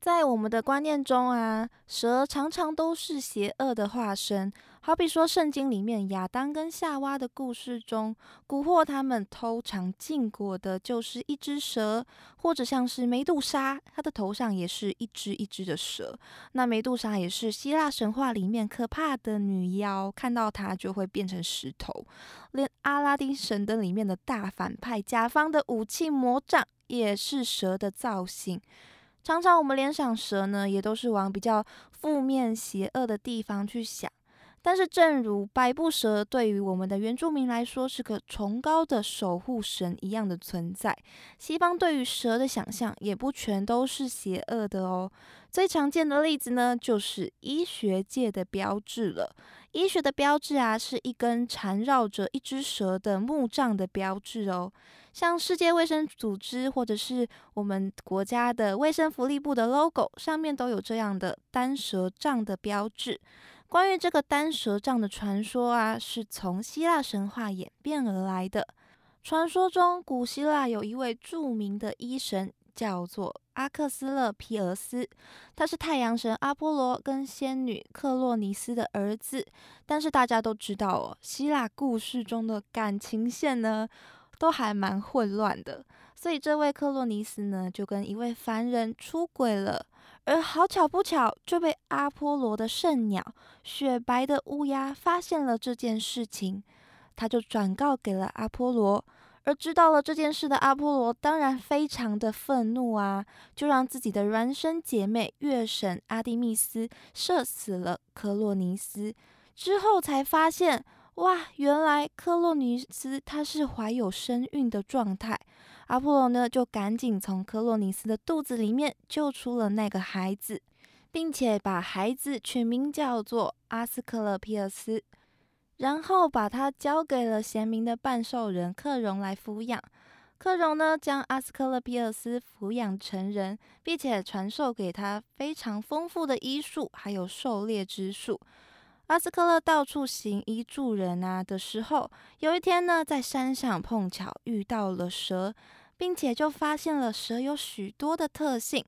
在我们的观念中啊，蛇常常都是邪恶的化身。好比说，圣经里面亚当跟夏娃的故事中，蛊惑他们偷尝禁果的就是一只蛇，或者像是梅杜莎，她的头上也是一只一只的蛇。那梅杜莎也是希腊神话里面可怕的女妖，看到她就会变成石头。连阿拉丁神灯里面的大反派甲方的武器魔杖，也是蛇的造型。常常我们联想蛇呢，也都是往比较负面、邪恶的地方去想。但是，正如百步蛇对于我们的原住民来说是个崇高的守护神一样的存在，西方对于蛇的想象也不全都是邪恶的哦。最常见的例子呢，就是医学界的标志了。医学的标志啊，是一根缠绕着一只蛇的木杖的标志哦。像世界卫生组织或者是我们国家的卫生福利部的 logo 上面都有这样的单蛇杖的标志。关于这个单蛇杖的传说啊，是从希腊神话演变而来的。传说中，古希腊有一位著名的医神，叫做阿克斯勒皮俄斯，他是太阳神阿波罗跟仙女克洛尼斯的儿子。但是大家都知道哦，希腊故事中的感情线呢，都还蛮混乱的。所以这位克洛尼斯呢，就跟一位凡人出轨了。而好巧不巧，就被阿波罗的圣鸟雪白的乌鸦发现了这件事情，他就转告给了阿波罗。而知道了这件事的阿波罗当然非常的愤怒啊，就让自己的孪生姐妹月神阿蒂密斯射死了科洛尼斯。之后才发现，哇，原来科洛尼斯她是怀有身孕的状态。阿波罗呢，就赶紧从科洛尼斯的肚子里面救出了那个孩子，并且把孩子取名叫做阿斯克勒皮尔斯，然后把他交给了贤明的半兽人克荣来抚养。克荣呢，将阿斯克勒皮尔斯抚养成人，并且传授给他非常丰富的医术，还有狩猎之术。阿斯克勒到处行医助人啊的时候，有一天呢，在山上碰巧遇到了蛇。并且就发现了蛇有许多的特性，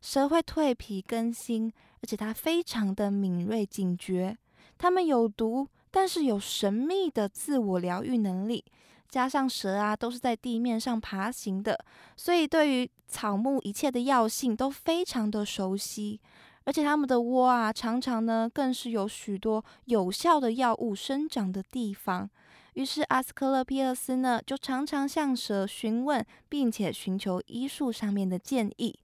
蛇会蜕皮更新，而且它非常的敏锐警觉。它们有毒，但是有神秘的自我疗愈能力。加上蛇啊都是在地面上爬行的，所以对于草木一切的药性都非常的熟悉。而且它们的窝啊常常呢更是有许多有效的药物生长的地方。于是阿斯克勒皮厄斯呢，就常常向蛇询问，并且寻求医术上面的建议。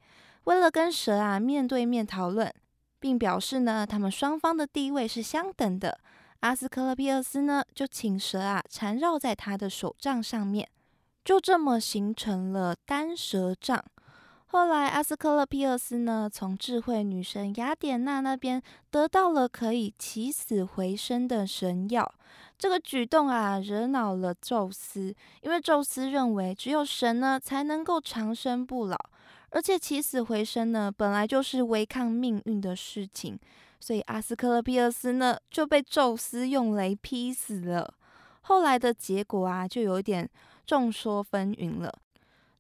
为了跟蛇啊面对面讨论，并表示呢，他们双方的地位是相等的，阿斯克勒皮厄斯呢，就请蛇啊缠绕在他的手杖上面，就这么形成了单蛇杖。后来，阿斯克勒皮厄斯呢，从智慧女神雅典娜那边得到了可以起死回生的神药。这个举动啊，惹恼了宙斯，因为宙斯认为只有神呢才能够长生不老，而且起死回生呢本来就是违抗命运的事情，所以阿斯克勒皮厄斯呢就被宙斯用雷劈死了。后来的结果啊，就有点众说纷纭了。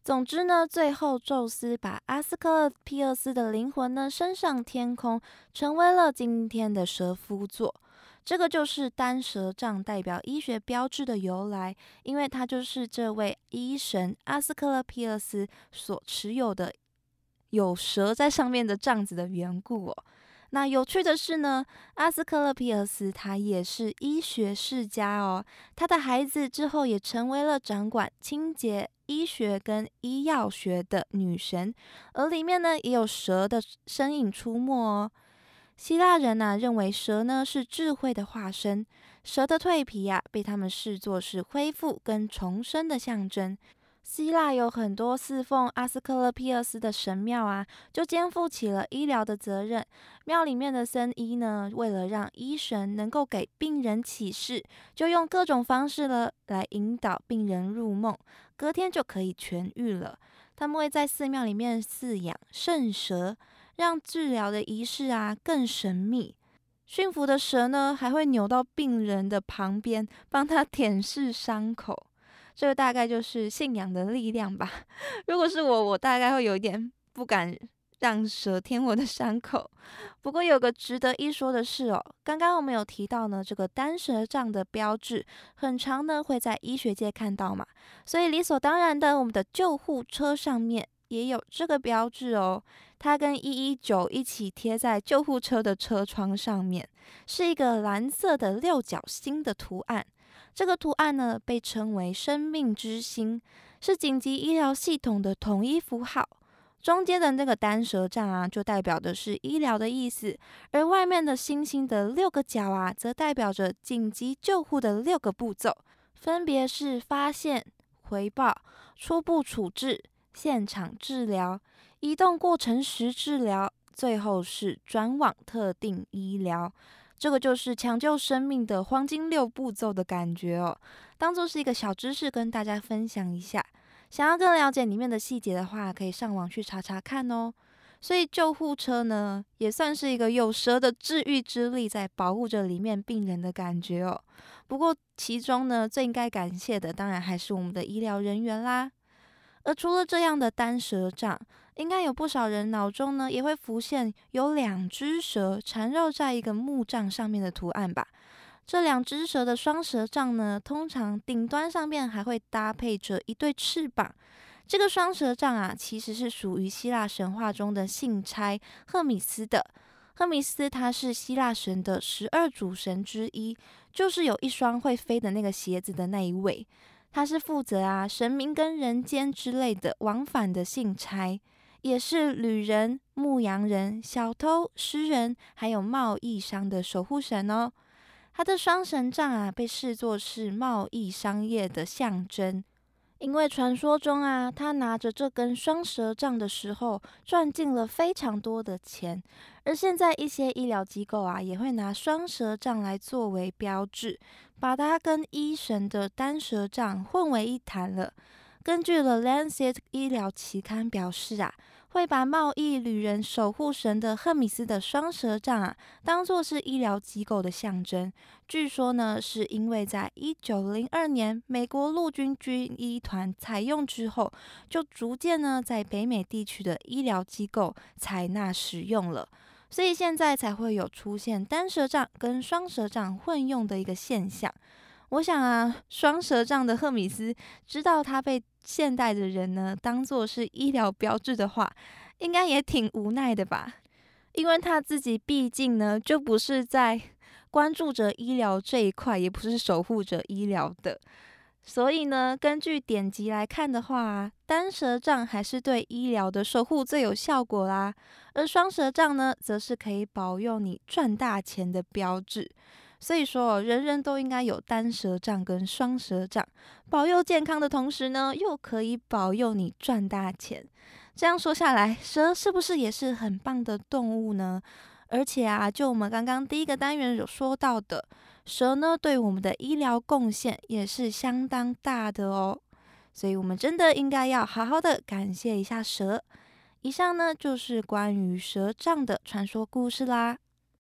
总之呢，最后宙斯把阿斯克勒皮厄斯的灵魂呢升上天空，成为了今天的蛇夫座。这个就是单蛇杖代表医学标志的由来，因为它就是这位医神阿斯克勒皮厄斯所持有的有蛇在上面的杖子的缘故哦。那有趣的是呢，阿斯克勒皮厄斯他也是医学世家哦，他的孩子之后也成为了掌管清洁医学跟医药学的女神，而里面呢也有蛇的身影出没哦。希腊人呢认为蛇呢是智慧的化身，蛇的蜕皮呀被他们视作是恢复跟重生的象征。希腊有很多侍奉阿斯克勒庇厄斯的神庙啊，就肩负起了医疗的责任。庙里面的僧医呢，为了让医神能够给病人启示，就用各种方式呢来引导病人入梦，隔天就可以痊愈了。他们会在寺庙里面饲养圣蛇，让治疗的仪式啊更神秘。驯服的蛇呢，还会扭到病人的旁边，帮他舔舐伤口。这个大概就是信仰的力量吧。如果是我，我大概会有一点不敢让蛇舔我的伤口。不过有个值得一说的是哦，刚刚我们有提到呢，这个单蛇杖的标志，很长呢会在医学界看到嘛，所以理所当然的，我们的救护车上面也有这个标志哦。它跟一一九一起贴在救护车的车窗上面，是一个蓝色的六角星的图案。这个图案呢，被称为“生命之星”，是紧急医疗系统的统一符号。中间的那个单蛇杖啊，就代表的是医疗的意思；而外面的星星的六个角啊，则代表着紧急救护的六个步骤，分别是发现、回报、初步处置、现场治疗、移动过程时治疗，最后是转往特定医疗。这个就是抢救生命的黄金六步骤的感觉哦，当做是一个小知识跟大家分享一下。想要更了解里面的细节的话，可以上网去查查看哦。所以救护车呢，也算是一个有蛇的治愈之力在保护着里面病人的感觉哦。不过其中呢，最应该感谢的当然还是我们的医疗人员啦。而除了这样的单蛇杖，应该有不少人脑中呢也会浮现有两只蛇缠绕在一个木杖上面的图案吧。这两只蛇的双蛇杖呢，通常顶端上面还会搭配着一对翅膀。这个双蛇杖啊，其实是属于希腊神话中的信差赫米斯的。赫米斯他是希腊神的十二主神之一，就是有一双会飞的那个鞋子的那一位。他是负责啊神明跟人间之类的往返的信差。也是旅人、牧羊人、小偷、诗人，还有贸易商的守护神哦。他的双神杖啊，被视作是贸易商业的象征，因为传说中啊，他拿着这根双蛇杖的时候，赚进了非常多的钱。而现在一些医疗机构啊，也会拿双蛇杖来作为标志，把它跟医神的单蛇杖混为一谈了。根据《The《Lancet》医疗期刊表示啊，会把贸易旅人守护神的赫米斯的双蛇杖啊，当做是医疗机构的象征。据说呢，是因为在一九零二年美国陆军军医团采用之后，就逐渐呢在北美地区的医疗机构采纳使用了，所以现在才会有出现单蛇杖跟双蛇杖混用的一个现象。我想啊，双蛇杖的赫米斯知道他被现代的人呢当做是医疗标志的话，应该也挺无奈的吧？因为他自己毕竟呢就不是在关注着医疗这一块，也不是守护着医疗的，所以呢，根据典籍来看的话，单蛇杖还是对医疗的守护最有效果啦，而双蛇杖呢，则是可以保佑你赚大钱的标志。所以说，人人都应该有单蛇杖跟双蛇杖，保佑健康的同时呢，又可以保佑你赚大钱。这样说下来，蛇是不是也是很棒的动物呢？而且啊，就我们刚刚第一个单元有说到的，蛇呢对我们的医疗贡献也是相当大的哦。所以我们真的应该要好好的感谢一下蛇。以上呢就是关于蛇杖的传说故事啦。